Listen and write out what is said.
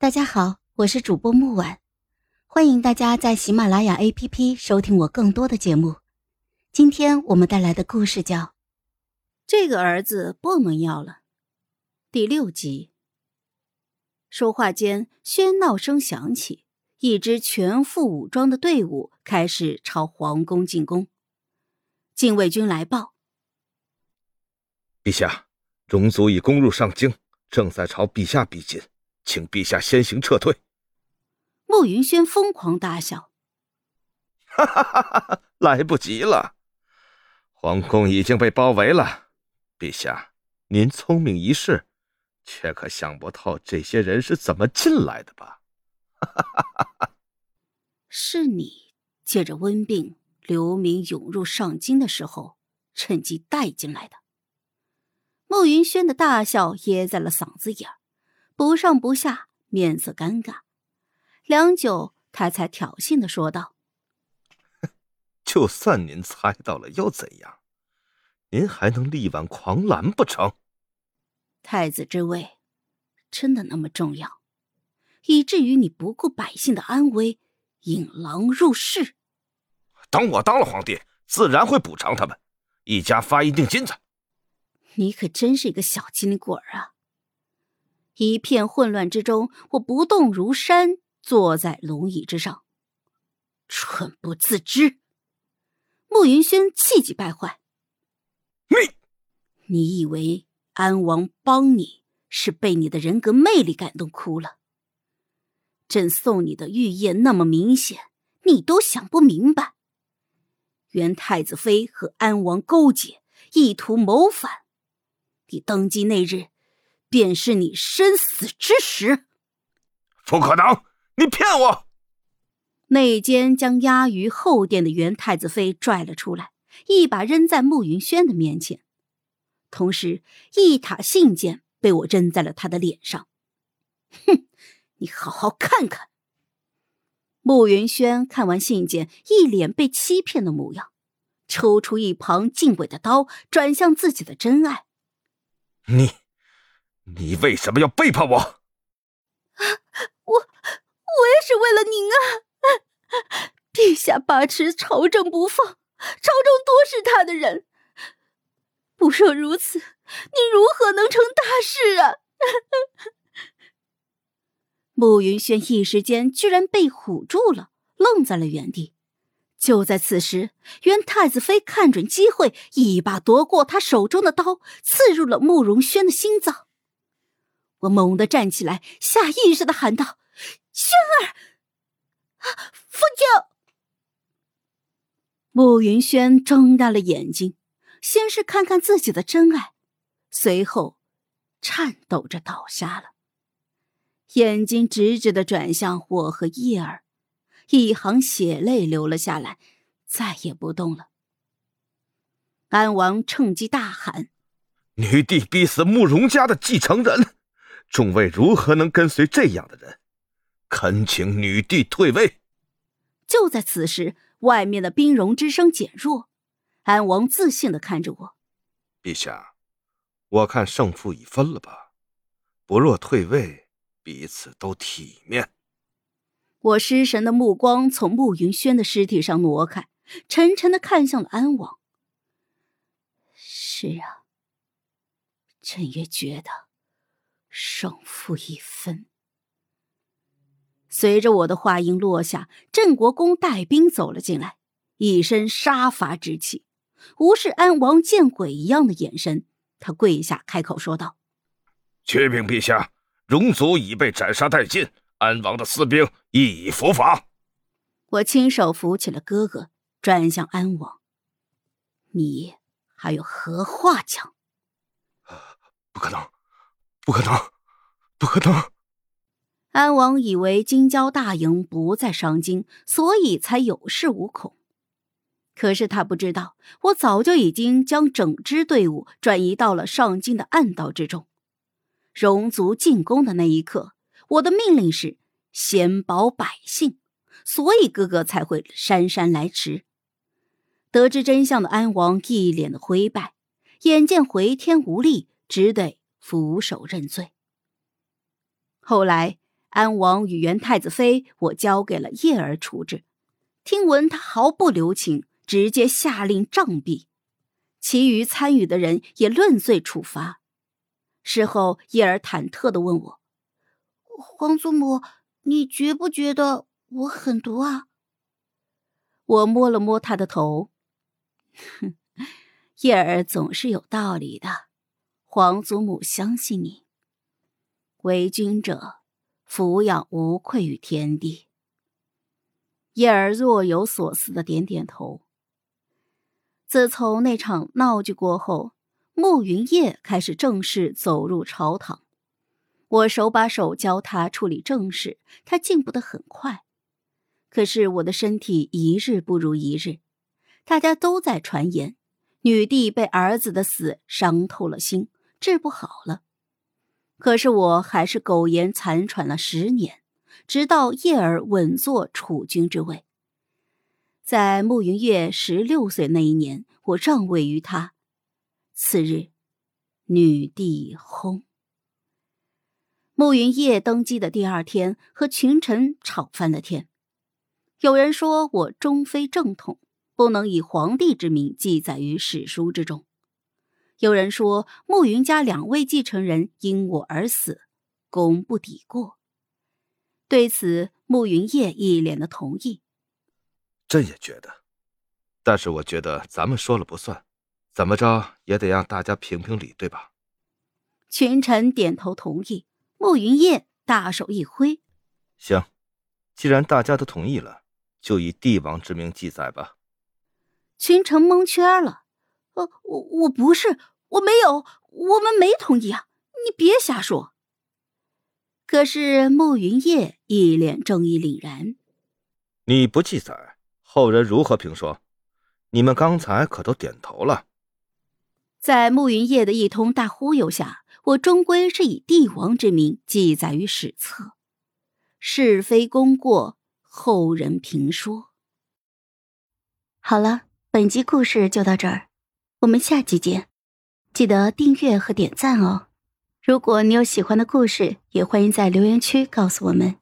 大家好，我是主播木婉，欢迎大家在喜马拉雅 APP 收听我更多的节目。今天我们带来的故事叫《这个儿子不能要了》第六集。说话间，喧闹声响起，一支全副武装的队伍开始朝皇宫进攻。禁卫军来报：陛下，戎族已攻入上京，正在朝陛下逼近。请陛下先行撤退。慕云轩疯狂大笑：“哈哈哈哈来不及了，皇宫已经被包围了。陛下，您聪明一世，却可想不透这些人是怎么进来的吧？”哈哈哈哈是你借着温病流民涌入上京的时候，趁机带进来的。慕云轩的大笑噎在了嗓子眼儿。不上不下，面色尴尬，良久，他才挑衅的说道：“就算您猜到了，又怎样？您还能力挽狂澜不成？太子之位，真的那么重要，以至于你不顾百姓的安危，引狼入室？等我当了皇帝，自然会补偿他们，一家发一锭金子。你可真是一个小机灵鬼啊！”一片混乱之中，我不动如山，坐在龙椅之上，蠢不自知。慕云轩气急败坏：“你，你以为安王帮你是被你的人格魅力感动哭了？朕送你的玉液那么明显，你都想不明白。原太子妃和安王勾结，意图谋反。你登基那日。”便是你生死之时，不可能！你骗我！内奸将压于后殿的元太子妃拽了出来，一把扔在慕云轩的面前，同时一塔信件被我扔在了他的脸上。哼，你好好看看。慕云轩看完信件，一脸被欺骗的模样，抽出一旁禁卫的刀，转向自己的真爱。你。你为什么要背叛我？我我也是为了您啊！陛下把持朝政不放，朝中多是他的人。不若如此，你如何能成大事啊？慕云轩一时间居然被唬住了，愣在了原地。就在此时，原太子妃看准机会，一把夺过他手中的刀，刺入了慕容轩的心脏。我猛地站起来，下意识的喊道：“轩儿，啊父亲！”慕云轩睁大了眼睛，先是看看自己的真爱，随后颤抖着倒下了，眼睛直直的转向我和叶儿，一行血泪流了下来，再也不动了。安王趁机大喊：“女帝逼死慕容家的继承人！”众位如何能跟随这样的人？恳请女帝退位。就在此时，外面的兵戎之声减弱，安王自信的看着我：“陛下，我看胜负已分了吧？不若退位，彼此都体面。”我失神的目光从慕云轩的尸体上挪开，沉沉的看向了安王。是啊，朕也觉得。胜负已分。随着我的话音落下，镇国公带兵走了进来，一身杀伐之气，无视安王见鬼一样的眼神，他跪下开口说道：“启禀陛下，戎族已被斩杀殆尽，安王的私兵亦已伏法。”我亲手扶起了哥哥，转向安王：“你还有何话讲？”不可能。不可能，不可能！安王以为金郊大营不在上京，所以才有恃无恐。可是他不知道，我早就已经将整支队伍转移到了上京的暗道之中。戎族进攻的那一刻，我的命令是先保百姓，所以哥哥才会姗姗来迟。得知真相的安王一脸的灰败，眼见回天无力，只得。俯首认罪。后来，安王与元太子妃，我交给了叶儿处置。听闻他毫不留情，直接下令杖毙，其余参与的人也论罪处罚。事后，叶儿忐忑的问我：“皇祖母，你觉不觉得我狠毒啊？”我摸了摸他的头，哼，叶儿总是有道理的。皇祖母相信你。为君者，抚养无愧于天地。叶儿若有所思的点点头。自从那场闹剧过后，慕云夜开始正式走入朝堂。我手把手教他处理政事，他进步的很快。可是我的身体一日不如一日，大家都在传言，女帝被儿子的死伤透了心。治不好了，可是我还是苟延残喘了十年，直到叶儿稳坐储君之位。在慕云月十六岁那一年，我让位于他。次日，女帝薨。慕云夜登基的第二天，和群臣吵翻了天。有人说我终非正统，不能以皇帝之名记载于史书之中。有人说慕云家两位继承人因我而死，功不抵过。对此，慕云夜一脸的同意。朕也觉得，但是我觉得咱们说了不算，怎么着也得让大家评评理，对吧？群臣点头同意。慕云夜大手一挥：“行，既然大家都同意了，就以帝王之名记载吧。”群臣蒙圈了。呃，我我不是。我没有，我们没同意啊！你别瞎说。可是慕云夜一脸正义凛然。你不记载，后人如何评说？你们刚才可都点头了。在慕云夜的一通大忽悠下，我终归是以帝王之名记载于史册，是非功过，后人评说。好了，本集故事就到这儿，我们下期见。记得订阅和点赞哦！如果你有喜欢的故事，也欢迎在留言区告诉我们。